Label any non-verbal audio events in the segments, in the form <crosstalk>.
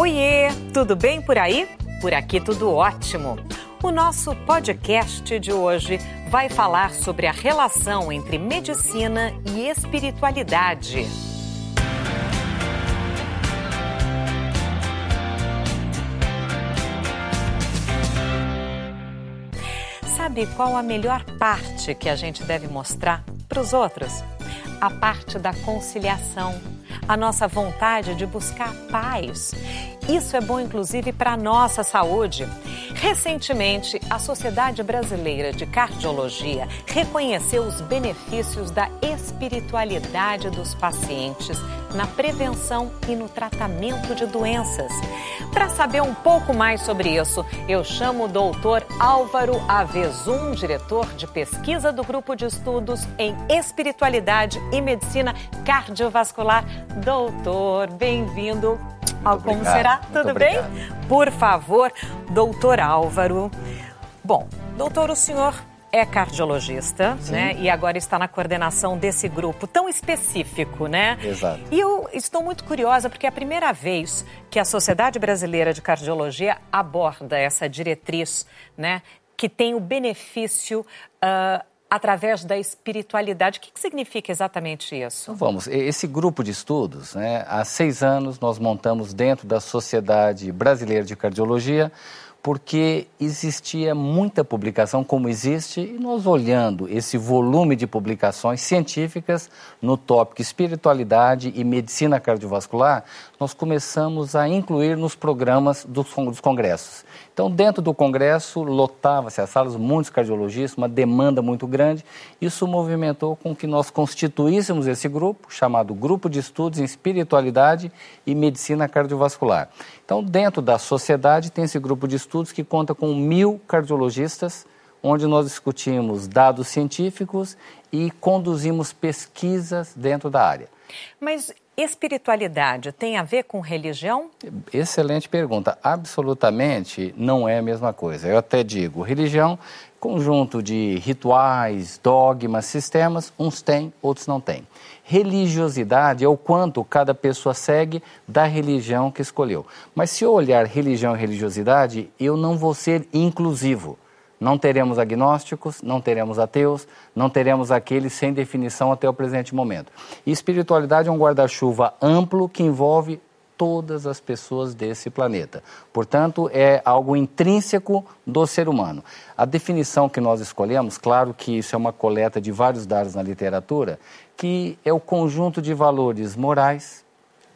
Oiê, tudo bem por aí? Por aqui tudo ótimo. O nosso podcast de hoje vai falar sobre a relação entre medicina e espiritualidade. Sabe qual a melhor parte que a gente deve mostrar para os outros? A parte da conciliação a nossa vontade de buscar paz. Isso é bom, inclusive, para a nossa saúde. Recentemente, a Sociedade Brasileira de Cardiologia reconheceu os benefícios da espiritualidade dos pacientes na prevenção e no tratamento de doenças. Para saber um pouco mais sobre isso, eu chamo o doutor Álvaro Avezum, diretor de pesquisa do Grupo de Estudos em Espiritualidade e Medicina Cardiovascular. Doutor, bem-vindo ao Como obrigado, Será? Tudo bem? Por favor, doutor Álvaro. Bom, doutor, o senhor é cardiologista, Sim. né? E agora está na coordenação desse grupo tão específico, né? Exato. E eu estou muito curiosa porque é a primeira vez que a Sociedade Brasileira de Cardiologia aborda essa diretriz, né? Que tem o benefício uh, através da espiritualidade. O que, que, significa exatamente isso? Então, vamos, esse grupo de estudos, né, há seis anos nós montamos dentro da Sociedade Brasileira de Cardiologia porque existia muita publicação, como existe, e nós olhando esse volume de publicações científicas no tópico espiritualidade e medicina cardiovascular, nós começamos a incluir nos programas dos, congressos. Então, dentro do congresso, lotava-se as salas, muitos cardiologistas, uma demanda muito grande. Isso movimentou com que nós constituíssemos esse grupo, chamado Grupo de Estudos em Espiritualidade e Medicina Cardiovascular. Então, dentro da sociedade, tem esse grupo de estudos que conta com mil cardiologistas, onde nós discutimos dados científicos e conduzimos pesquisas dentro da área. Mas espiritualidade tem a ver com religião? Excelente pergunta. Absolutamente não é a mesma coisa. Eu até digo, religião, conjunto de rituais, dogmas, sistemas, uns têm, outros não têm. Religiosidade é o quanto cada pessoa segue da religião que escolheu. Mas se eu olhar religião e religiosidade, eu não vou ser inclusivo. Não teremos agnósticos, não teremos ateus, não teremos aqueles sem definição até o presente momento. E espiritualidade é um guarda-chuva amplo que envolve todas as pessoas desse planeta. Portanto, é algo intrínseco do ser humano. A definição que nós escolhemos, claro que isso é uma coleta de vários dados na literatura, que é o conjunto de valores morais,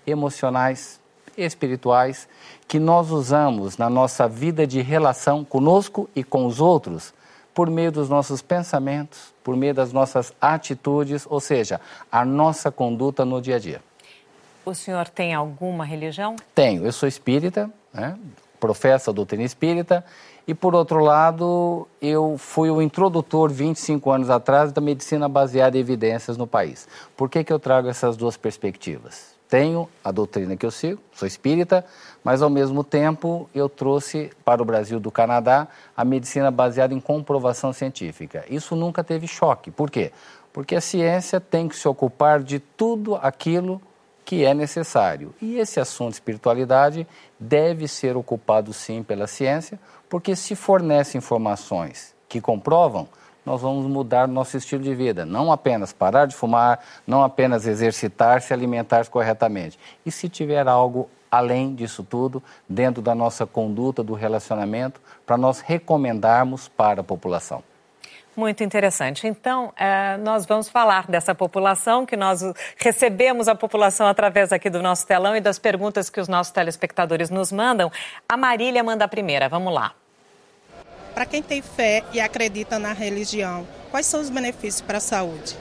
emocionais, espirituais que nós usamos na nossa vida de relação conosco e com os outros por meio dos nossos pensamentos, por meio das nossas atitudes, ou seja, a nossa conduta no dia a dia. O senhor tem alguma religião? Tenho. Eu sou espírita, né? professo a doutrina espírita, e por outro lado, eu fui o introdutor 25 anos atrás da medicina baseada em evidências no país. Por que, que eu trago essas duas perspectivas? tenho a doutrina que eu sigo, sou espírita, mas ao mesmo tempo eu trouxe para o Brasil do Canadá a medicina baseada em comprovação científica. Isso nunca teve choque. Por quê? Porque a ciência tem que se ocupar de tudo aquilo que é necessário. E esse assunto de espiritualidade deve ser ocupado sim pela ciência, porque se fornece informações que comprovam, nós vamos mudar nosso estilo de vida. Não apenas parar de fumar, não apenas exercitar-se, alimentar-se corretamente. E se tiver algo além disso tudo, dentro da nossa conduta do relacionamento, para nós recomendarmos para a população. Muito interessante. Então, é, nós vamos falar dessa população, que nós recebemos a população através aqui do nosso telão e das perguntas que os nossos telespectadores nos mandam. A Marília manda a primeira. Vamos lá. Para quem tem fé e acredita na religião, quais são os benefícios para a saúde?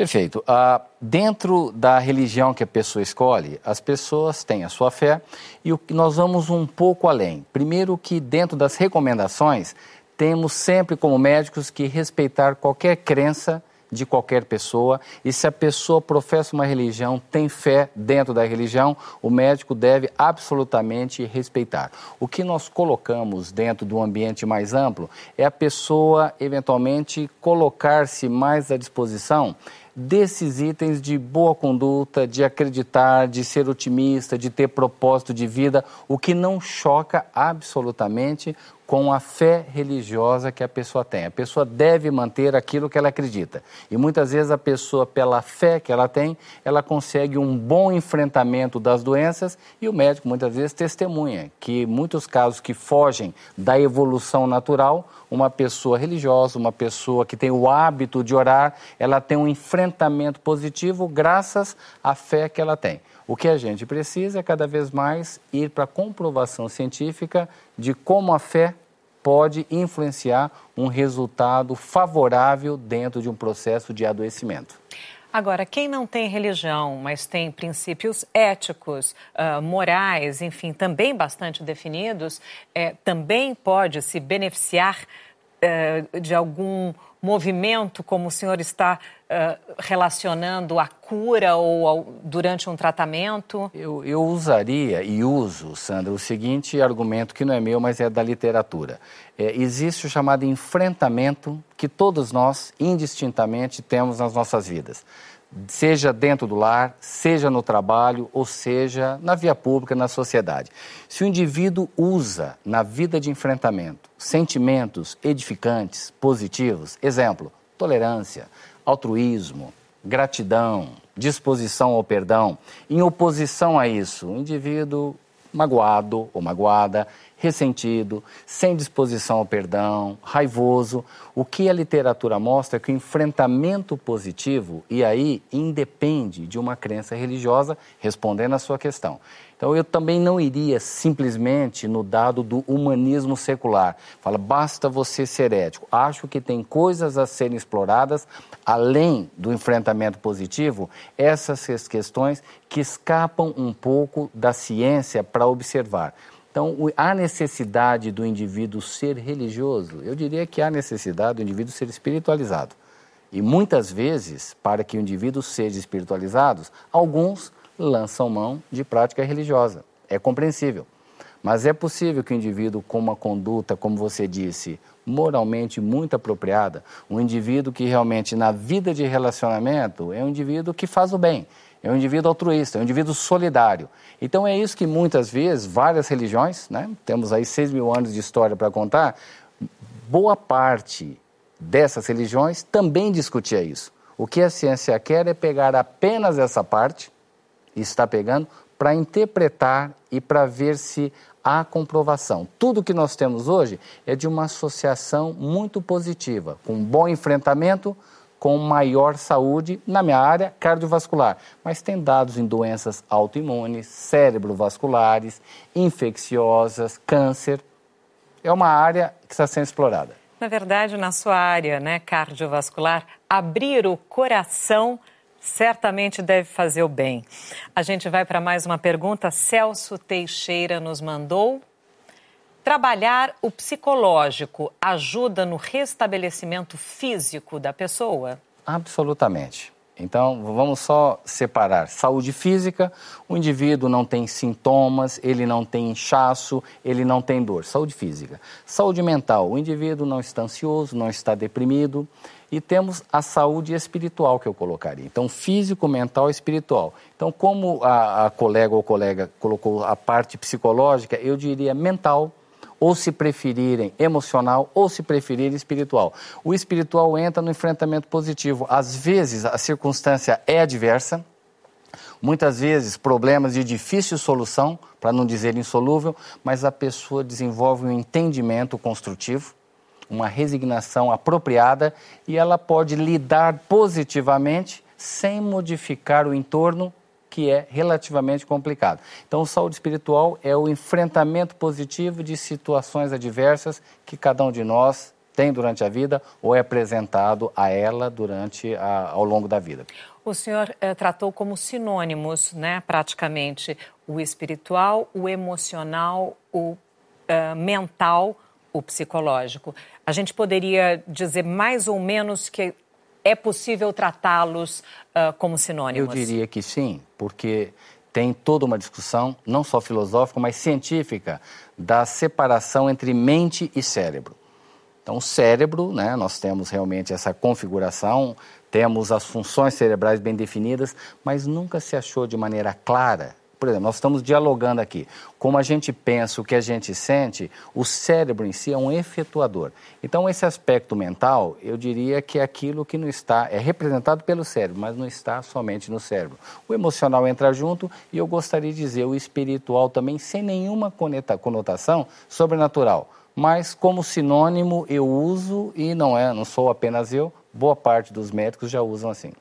Perfeito. Uh, dentro da religião que a pessoa escolhe, as pessoas têm a sua fé e o, nós vamos um pouco além. Primeiro que dentro das recomendações, temos sempre como médicos que respeitar qualquer crença de qualquer pessoa e se a pessoa professa uma religião, tem fé dentro da religião, o médico deve absolutamente respeitar. O que nós colocamos dentro do ambiente mais amplo é a pessoa eventualmente colocar-se mais à disposição desses itens de boa conduta, de acreditar, de ser otimista, de ter propósito de vida, o que não choca absolutamente com a fé religiosa que a pessoa tem. A pessoa deve manter aquilo que ela acredita. E muitas vezes a pessoa, pela fé que ela tem, ela consegue um bom enfrentamento das doenças e o médico muitas vezes testemunha que muitos casos que fogem da evolução natural, uma pessoa religiosa, uma pessoa que tem o hábito de orar, ela tem um enfrentamento positivo graças à fé que ela tem. O que a gente precisa é cada vez mais ir para a comprovação científica de como a fé pode influenciar um resultado favorável dentro de um processo de adoecimento. Agora, quem não tem religião, mas tem princípios éticos, uh, morais, enfim, também bastante definidos, é, também pode se beneficiar de algum movimento, como o senhor está uh, relacionando a cura ou durante um tratamento? Eu, eu usaria e uso, Sandra, o seguinte argumento que não é meu, mas é da literatura. É, existe o chamado enfrentamento que todos nós, indistintamente, temos nas nossas vidas seja dentro do lar, seja no trabalho, ou seja na via pública, na sociedade. Se o indivíduo usa na vida de enfrentamento sentimentos edificantes, positivos, exemplo, tolerância, altruísmo, gratidão, disposição ao perdão, em oposição a isso, o indivíduo magoado ou magoada ressentido, sem disposição ao perdão, raivoso. O que a literatura mostra é que o enfrentamento positivo, e aí independe de uma crença religiosa, respondendo à sua questão. Então eu também não iria simplesmente no dado do humanismo secular. Fala, basta você ser ético. Acho que tem coisas a serem exploradas além do enfrentamento positivo, essas questões que escapam um pouco da ciência para observar. Então, há necessidade do indivíduo ser religioso? Eu diria que há necessidade do indivíduo ser espiritualizado. E muitas vezes, para que o indivíduo seja espiritualizado, alguns lançam mão de prática religiosa. É compreensível. Mas é possível que o indivíduo com uma conduta, como você disse, moralmente muito apropriada, um indivíduo que realmente na vida de relacionamento é um indivíduo que faz o bem, é um indivíduo altruísta, é um indivíduo solidário. Então é isso que muitas vezes várias religiões, né, temos aí seis mil anos de história para contar, boa parte dessas religiões também discutia isso. O que a ciência quer é pegar apenas essa parte, e está pegando, para interpretar e para ver se há comprovação. Tudo que nós temos hoje é de uma associação muito positiva, com bom enfrentamento, com maior saúde na minha área cardiovascular. Mas tem dados em doenças autoimunes, cerebrovasculares, infecciosas, câncer. É uma área que está sendo explorada. Na verdade, na sua área né, cardiovascular, abrir o coração certamente deve fazer o bem. A gente vai para mais uma pergunta. Celso Teixeira nos mandou. Trabalhar o psicológico ajuda no restabelecimento físico da pessoa? Absolutamente. Então, vamos só separar. Saúde física, o indivíduo não tem sintomas, ele não tem inchaço, ele não tem dor. Saúde física. Saúde mental, o indivíduo não está ansioso, não está deprimido. E temos a saúde espiritual que eu colocaria. Então, físico, mental e espiritual. Então, como a, a colega ou colega colocou a parte psicológica, eu diria mental, ou se preferirem emocional, ou se preferirem espiritual. O espiritual entra no enfrentamento positivo. Às vezes a circunstância é adversa, muitas vezes problemas de difícil solução, para não dizer insolúvel, mas a pessoa desenvolve um entendimento construtivo, uma resignação apropriada e ela pode lidar positivamente sem modificar o entorno que é relativamente complicado. Então, saúde espiritual é o enfrentamento positivo de situações adversas que cada um de nós tem durante a vida ou é apresentado a ela durante a, ao longo da vida. O senhor eh, tratou como sinônimos, né, praticamente, o espiritual, o emocional, o uh, mental, o psicológico. A gente poderia dizer mais ou menos que é possível tratá-los uh, como sinônimos? Eu diria que sim, porque tem toda uma discussão, não só filosófica, mas científica, da separação entre mente e cérebro. Então, o cérebro, né, nós temos realmente essa configuração, temos as funções cerebrais bem definidas, mas nunca se achou de maneira clara por exemplo, nós estamos dialogando aqui. Como a gente pensa, o que a gente sente, o cérebro em si é um efetuador. Então, esse aspecto mental, eu diria que é aquilo que não está, é representado pelo cérebro, mas não está somente no cérebro. O emocional entra junto e eu gostaria de dizer o espiritual também, sem nenhuma conotação sobrenatural. Mas como sinônimo eu uso e não é, não sou apenas eu, boa parte dos médicos já usam assim.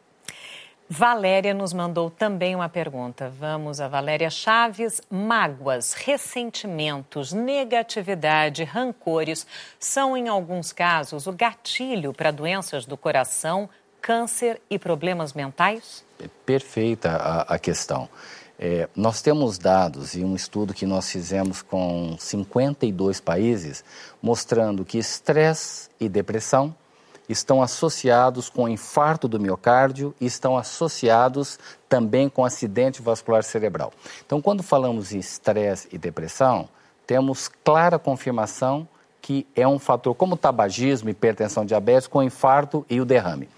Valéria nos mandou também uma pergunta. Vamos a Valéria Chaves. Mágoas, ressentimentos, negatividade, rancores são, em alguns casos, o gatilho para doenças do coração, câncer e problemas mentais? É perfeita a, a questão. É, nós temos dados e um estudo que nós fizemos com 52 países mostrando que estresse e depressão estão associados com infarto do miocárdio e estão associados também com acidente vascular cerebral. Então, quando falamos em estresse e depressão, temos clara confirmação que é um fator como tabagismo, hipertensão, diabetes, com infarto e o derrame.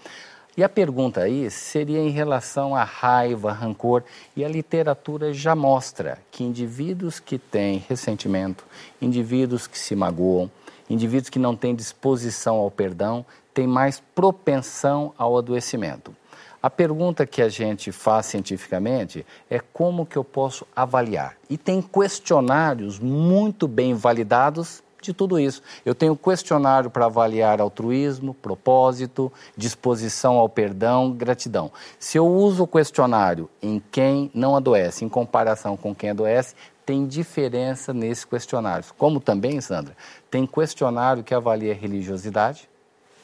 E a pergunta aí seria em relação à raiva, rancor, e a literatura já mostra que indivíduos que têm ressentimento, indivíduos que se magoam, indivíduos que não têm disposição ao perdão, tem mais propensão ao adoecimento. A pergunta que a gente faz cientificamente é como que eu posso avaliar. E tem questionários muito bem validados de tudo isso. Eu tenho questionário para avaliar altruísmo, propósito, disposição ao perdão, gratidão. Se eu uso o questionário em quem não adoece, em comparação com quem adoece, tem diferença nesses questionários. Como também, Sandra, tem questionário que avalia religiosidade,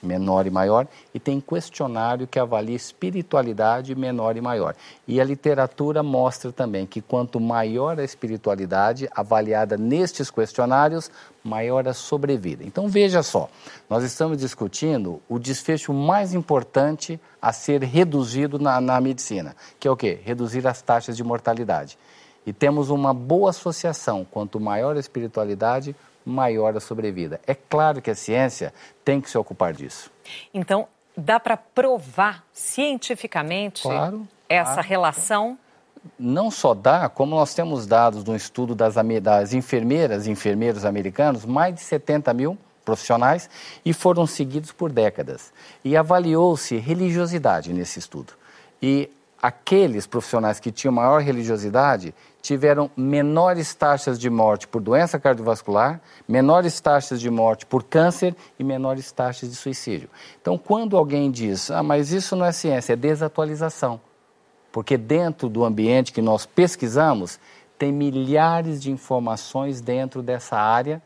menor e maior, e tem questionário que avalia espiritualidade menor e maior. E a literatura mostra também que quanto maior a espiritualidade avaliada nestes questionários, maior a sobrevida. Então veja só, nós estamos discutindo o desfecho mais importante a ser reduzido na, na medicina, que é o quê? Reduzir as taxas de mortalidade. E temos uma boa associação, quanto maior a espiritualidade, maior a sobrevida. É claro que a ciência tem que se ocupar disso. Então, dá para provar cientificamente claro, essa claro. relação? Não só dá, como nós temos dados no estudo das, das enfermeiras e enfermeiros americanos, mais de 70 mil profissionais, e foram seguidos por décadas. E avaliou-se religiosidade nesse estudo. E aqueles profissionais que tinham maior religiosidade tiveram menores taxas de morte por doença cardiovascular, menores taxas de morte por câncer e menores taxas de suicídio. Então, quando alguém diz, ah, mas isso não é ciência, é desatualização. Porque dentro do ambiente que nós pesquisamos, tem milhares de informações dentro dessa área,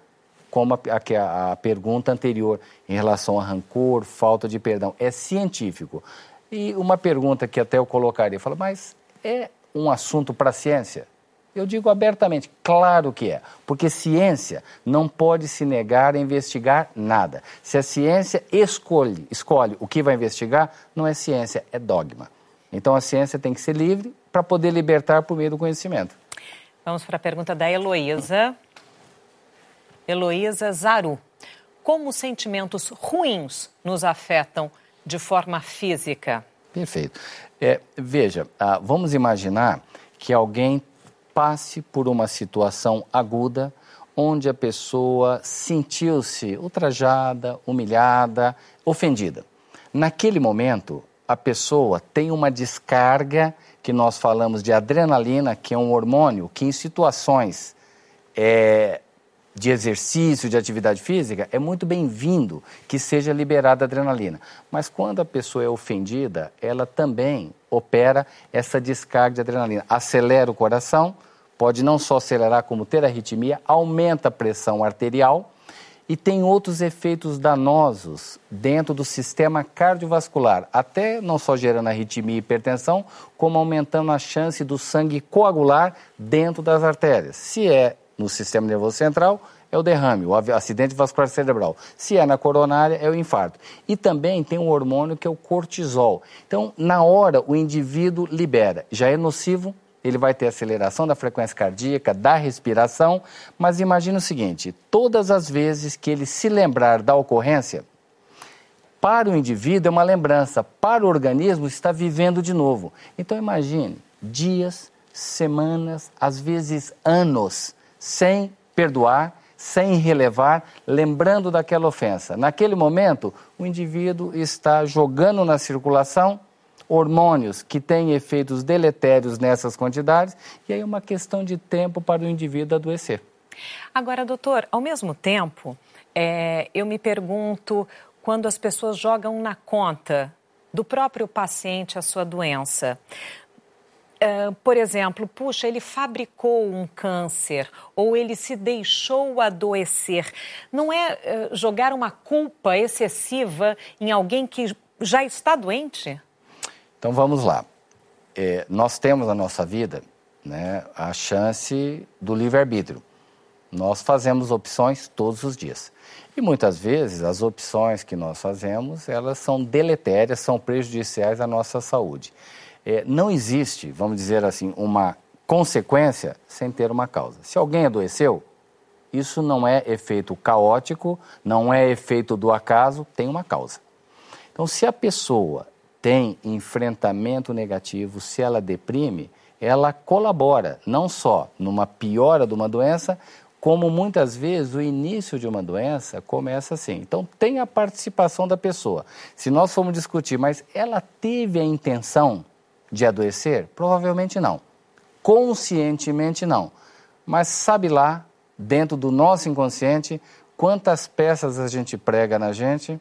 como a, a, a pergunta anterior em relação a rancor, falta de perdão. É científico. E uma pergunta que até eu colocaria, fala, mas é um assunto para a ciência? Eu digo abertamente, claro que é, porque ciência não pode se negar a investigar nada. Se a ciência escolhe, escolhe o que vai investigar, não é ciência, é dogma. Então a ciência tem que ser livre para poder libertar por meio do conhecimento. Vamos para a pergunta da Heloísa. Heloísa Zaru. Como os sentimentos ruins nos afetam de forma física? Perfeito. É, veja, ah, vamos imaginar que alguém passe por uma situação aguda onde a pessoa sentiu-se ultrajada, humilhada, ofendida. Naquele momento, a pessoa tem uma descarga que nós falamos de adrenalina, que é um hormônio que em situações é, de exercício, de atividade física, é muito bem-vindo que seja liberada adrenalina. Mas quando a pessoa é ofendida, ela também opera essa descarga de adrenalina. Acelera o coração, pode não só acelerar, como ter arritmia, aumenta a pressão arterial e tem outros efeitos danosos dentro do sistema cardiovascular, até não só gerando arritmia e hipertensão, como aumentando a chance do sangue coagular dentro das artérias. Se é no sistema nervoso central, é o derrame, o acidente vascular cerebral. Se é na coronária, é o infarto. E também tem um hormônio que é o cortisol. Então, na hora, o indivíduo libera. Já é nocivo? ele vai ter aceleração da frequência cardíaca, da respiração, mas imagine o seguinte: todas as vezes que ele se lembrar da ocorrência, para o indivíduo é uma lembrança, para o organismo está vivendo de novo. Então imagine dias, semanas, às vezes anos, sem perdoar, sem relevar, lembrando daquela ofensa. Naquele momento, o indivíduo está jogando na circulação hormônios que têm efeitos deletérios nessas quantidades, e aí é uma questão de tempo para o indivíduo adoecer. Agora, doutor, ao mesmo tempo, é, eu me pergunto quando as pessoas jogam na conta do próprio paciente a sua doença. Uh, por exemplo, puxa, ele fabricou um câncer ou ele se deixou adoecer. Não é uh, jogar uma culpa excessiva em alguém que já está doente? Então vamos lá. É, nós temos na nossa vida né, a chance do livre-arbítrio. Nós fazemos opções todos os dias. E muitas vezes as opções que nós fazemos, elas são deletérias, são prejudiciais à nossa saúde. É, não existe, vamos dizer assim, uma consequência sem ter uma causa. Se alguém adoeceu, isso não é efeito caótico, não é efeito do acaso, tem uma causa. Então, se a pessoa tem enfrentamento negativo, se ela deprime, ela colabora não só numa piora de uma doença, como muitas vezes o início de uma doença começa assim. Então, tem a participação da pessoa. Se nós formos discutir, mas ela teve a intenção de adoecer? Provavelmente não. Conscientemente não. Mas sabe lá, dentro do nosso inconsciente, quantas peças a gente prega na gente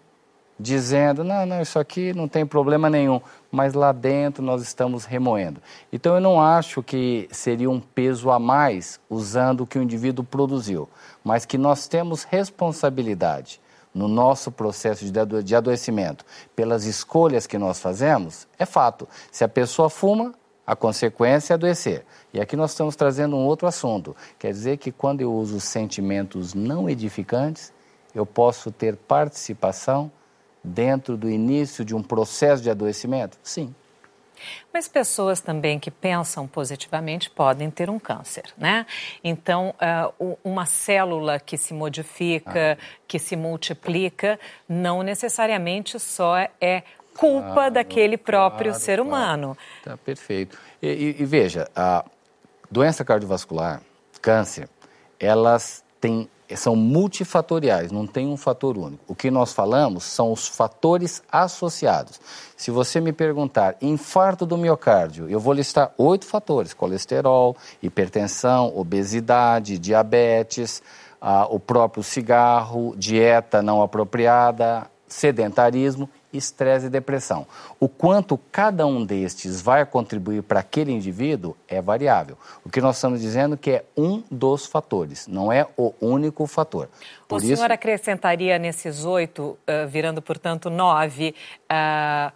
dizendo: não, não, isso aqui não tem problema nenhum, mas lá dentro nós estamos remoendo. Então eu não acho que seria um peso a mais usando o que o indivíduo produziu, mas que nós temos responsabilidade no nosso processo de adoecimento pelas escolhas que nós fazemos, é fato. Se a pessoa fuma, a consequência é adoecer. E aqui nós estamos trazendo um outro assunto. Quer dizer que quando eu uso sentimentos não edificantes, eu posso ter participação dentro do início de um processo de adoecimento? Sim. Mas pessoas também que pensam positivamente podem ter um câncer, né? Então, uh, uma célula que se modifica, ah. que se multiplica, não necessariamente só é culpa claro, daquele próprio claro, ser humano. Claro. Tá perfeito. E, e, e veja, a doença cardiovascular, câncer, elas têm são multifatoriais, não tem um fator único. O que nós falamos são os fatores associados. Se você me perguntar infarto do miocárdio, eu vou listar oito fatores: colesterol, hipertensão, obesidade, diabetes, ah, o próprio cigarro, dieta não apropriada, sedentarismo estresse e depressão. O quanto cada um destes vai contribuir para aquele indivíduo é variável. O que nós estamos dizendo é que é um dos fatores, não é o único fator. Por o isso... senhor acrescentaria nesses oito, uh, virando portanto nove, uh,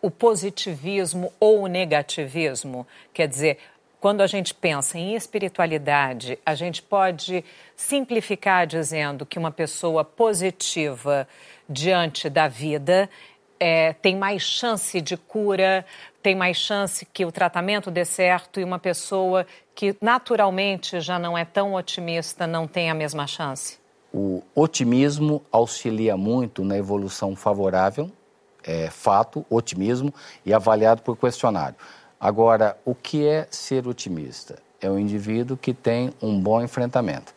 o positivismo ou o negativismo? Quer dizer, quando a gente pensa em espiritualidade, a gente pode simplificar dizendo que uma pessoa positiva diante da vida é, tem mais chance de cura, tem mais chance que o tratamento dê certo e uma pessoa que naturalmente já não é tão otimista não tem a mesma chance? O otimismo auxilia muito na evolução favorável, é fato, otimismo, e avaliado por questionário. Agora, o que é ser otimista? É o indivíduo que tem um bom enfrentamento.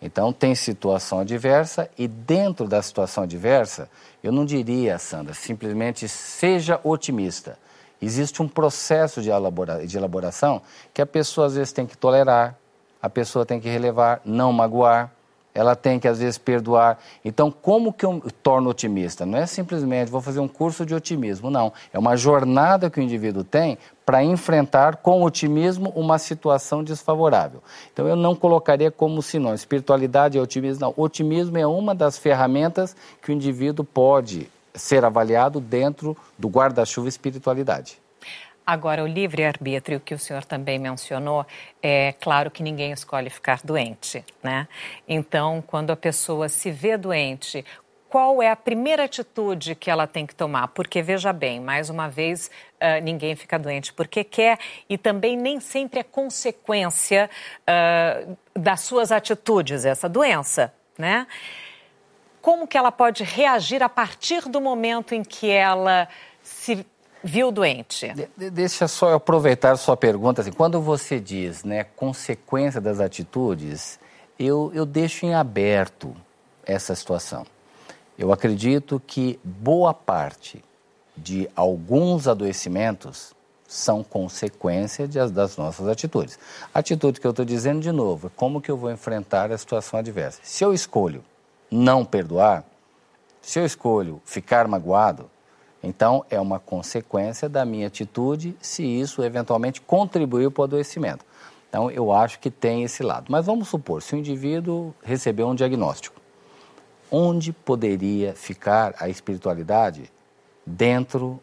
Então, tem situação adversa e dentro da situação adversa, eu não diria, Sandra, simplesmente seja otimista. Existe um processo de, elabora de elaboração que a pessoa às vezes tem que tolerar, a pessoa tem que relevar, não magoar, ela tem que, às vezes, perdoar. Então, como que eu torno otimista? Não é simplesmente vou fazer um curso de otimismo, não. É uma jornada que o indivíduo tem para enfrentar com otimismo uma situação desfavorável. Então, eu não colocaria como sinônimo espiritualidade e otimismo, não. Otimismo é uma das ferramentas que o indivíduo pode ser avaliado dentro do guarda-chuva espiritualidade. Agora, o livre-arbítrio que o senhor também mencionou, é claro que ninguém escolhe ficar doente, né? Então, quando a pessoa se vê doente, qual é a primeira atitude que ela tem que tomar? Porque, veja bem, mais uma vez, uh, ninguém fica doente porque quer e também nem sempre é consequência uh, das suas atitudes, essa doença, né? Como que ela pode reagir a partir do momento em que ela se viu doente? De, deixa só eu aproveitar sua pergunta. Assim, quando você diz né, consequência das atitudes, eu, eu deixo em aberto essa situação. Eu acredito que boa parte de alguns adoecimentos são consequência de, das nossas atitudes. Atitude que eu estou dizendo de novo é como que eu vou enfrentar a situação adversa. Se eu escolho não perdoar, se eu escolho ficar magoado, então é uma consequência da minha atitude se isso eventualmente contribuiu para o adoecimento. Então eu acho que tem esse lado. Mas vamos supor, se o indivíduo recebeu um diagnóstico, onde poderia ficar a espiritualidade dentro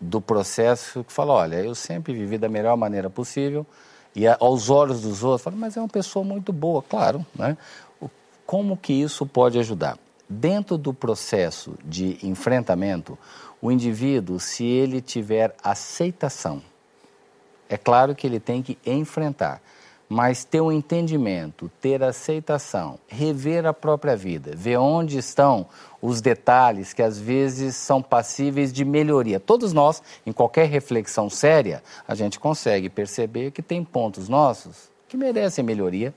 do processo que fala, olha, eu sempre vivi da melhor maneira possível e aos olhos dos outros, fala, mas é uma pessoa muito boa, claro, né? Como que isso pode ajudar? Dentro do processo de enfrentamento, o indivíduo, se ele tiver aceitação, é claro que ele tem que enfrentar mas ter um entendimento, ter aceitação, rever a própria vida, ver onde estão os detalhes que às vezes são passíveis de melhoria. Todos nós, em qualquer reflexão séria, a gente consegue perceber que tem pontos nossos que merecem melhoria.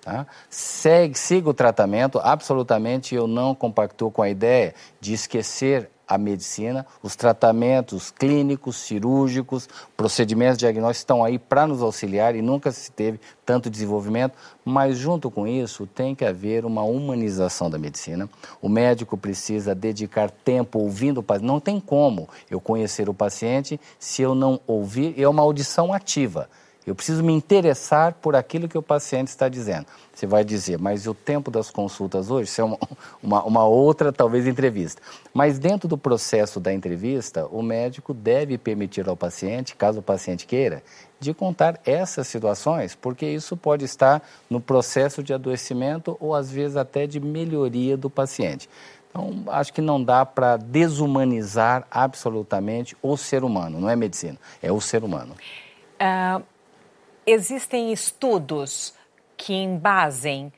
Tá? Segue, siga o tratamento, absolutamente eu não compactuo com a ideia de esquecer a medicina, os tratamentos clínicos, cirúrgicos, procedimentos diagnósticos estão aí para nos auxiliar e nunca se teve tanto desenvolvimento, mas junto com isso tem que haver uma humanização da medicina. O médico precisa dedicar tempo ouvindo o paciente. Não tem como eu conhecer o paciente se eu não ouvir, é uma audição ativa. Eu preciso me interessar por aquilo que o paciente está dizendo. Você vai dizer, mas o tempo das consultas hoje, isso é uma, <laughs> uma, uma, outra, talvez, entrevista. Mas dentro do processo da entrevista, o médico deve permitir ao paciente, caso o paciente queira, de contar essas situações, porque isso pode estar no processo de adoecimento ou, às vezes, até de melhoria do paciente. Então, acho que não dá para desumanizar absolutamente o ser humano, não é medicina, é o ser humano. Uh existem estudos que embasem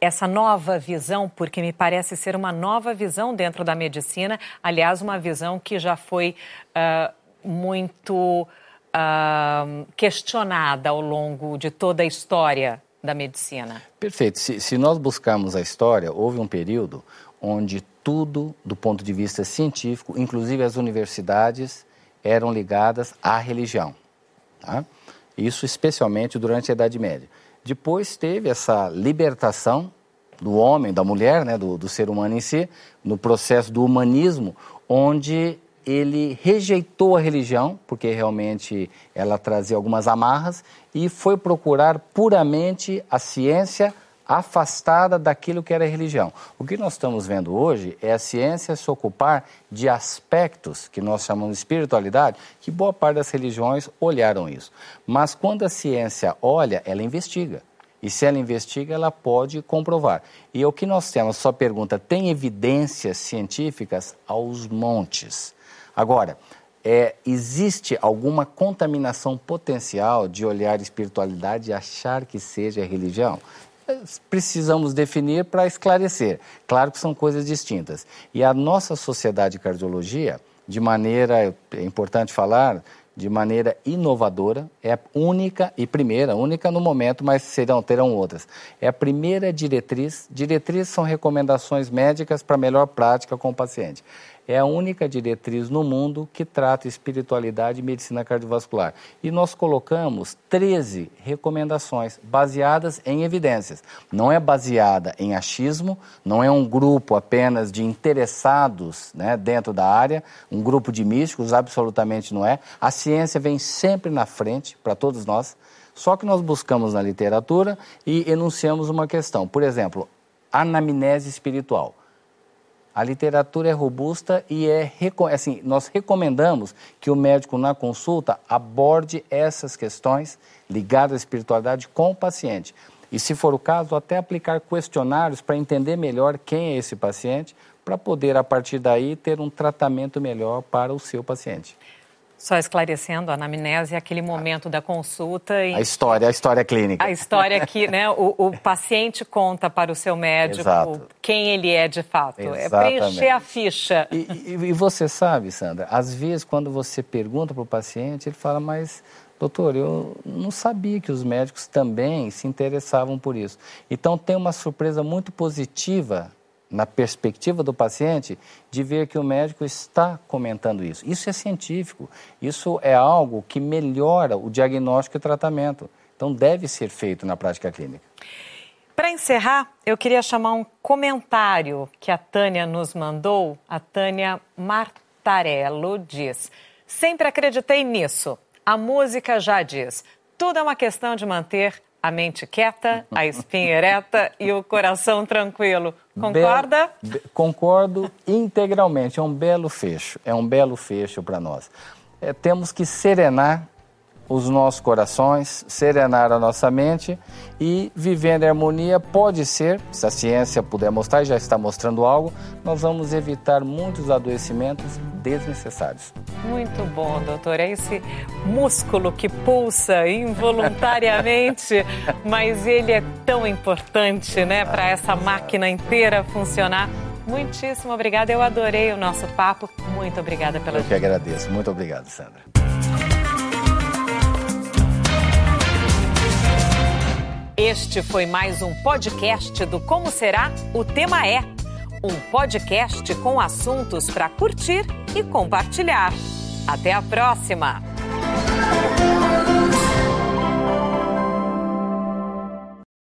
essa nova visão, porque me parece ser uma nova visão dentro da medicina, aliás, uma visão que já foi uh, muito uh, questionada ao longo de toda a história da medicina. Perfeito. Se, se nós buscarmos a história, houve um período onde tudo, do ponto de vista científico, inclusive as universidades, eram ligadas à religião. Tá? Isso especialmente durante a Idade Média. Depois teve essa libertação do homem, da mulher, né, do, do ser humano em si, no processo do humanismo, onde ele rejeitou a religião, porque realmente ela trazia algumas amarras, e foi procurar puramente a ciência, afastada daquilo que era religião. O que nós estamos vendo hoje é a ciência se ocupar de aspectos que nós chamamos de espiritualidade, que boa parte das religiões olharam isso. Mas quando a ciência olha, ela investiga. E se ela investiga, ela pode comprovar. E o que nós temos, sua pergunta, tem evidências científicas aos montes. Agora, é, existe alguma contaminação potencial de olhar espiritualidade e achar que seja religião? Precisamos definir para esclarecer. Claro que são coisas distintas. E a nossa sociedade de cardiologia, de maneira, é importante falar, de maneira inovadora, é única e primeira, única no momento, mas serão, terão outras. É a primeira diretriz. Diretrizes são recomendações médicas para melhor prática com o paciente é a única diretriz no mundo que trata espiritualidade e medicina cardiovascular. E nós colocamos 13 recomendações baseadas em evidências. Não é baseada em achismo, não é um grupo apenas de interessados né, dentro da área, um grupo de místicos, absolutamente não é. A ciência vem sempre na frente para todos nós. Só que nós buscamos na literatura e enunciamos uma questão. Por exemplo, anamnese espiritual. A literatura é robusta e é assim, nós recomendamos que o médico na consulta aborde essas questões ligadas à espiritualidade com o paciente. E se for o caso, até aplicar questionários para entender melhor quem é esse paciente, para poder, a partir daí, ter um tratamento melhor para o seu paciente. Só esclarecendo, a anamnese é aquele momento da consulta. E... A história, a história clínica. A história que né, o, o paciente conta para o seu médico Exato. quem ele é de fato. Exatamente. É preencher a ficha. E, e, e você sabe, Sandra, às vezes quando você pergunta para o paciente, ele fala, mas doutor, eu não sabia que os médicos também se interessavam por isso. Então tem uma surpresa muito positiva na perspectiva do paciente, de ver que o médico está comentando isso. Isso é científico, isso é algo que melhora o diagnóstico e tratamento. Então, deve ser feito na prática clínica. Para encerrar, eu queria chamar um comentário que a Tânia nos mandou. A Tânia Martarello diz: Sempre acreditei nisso. A música já diz: tudo é uma questão de manter a mente quieta, a espinha ereta e o coração tranquilo. Concorda? Concordo integralmente. É um belo fecho. É um belo fecho para nós. É, temos que serenar os nossos corações, serenar a nossa mente e vivendo em harmonia pode ser, se a ciência puder mostrar e já está mostrando algo, nós vamos evitar muitos adoecimentos desnecessários. Muito bom, doutor. É esse músculo que pulsa involuntariamente, <laughs> mas ele é tão importante, né, para essa máquina inteira funcionar. Muitíssimo obrigada. Eu adorei o nosso papo. Muito obrigada pela Eu que agradeço. Muito obrigado, Sandra. Este foi mais um podcast do Como Será? O Tema é. Um podcast com assuntos para curtir e compartilhar. Até a próxima!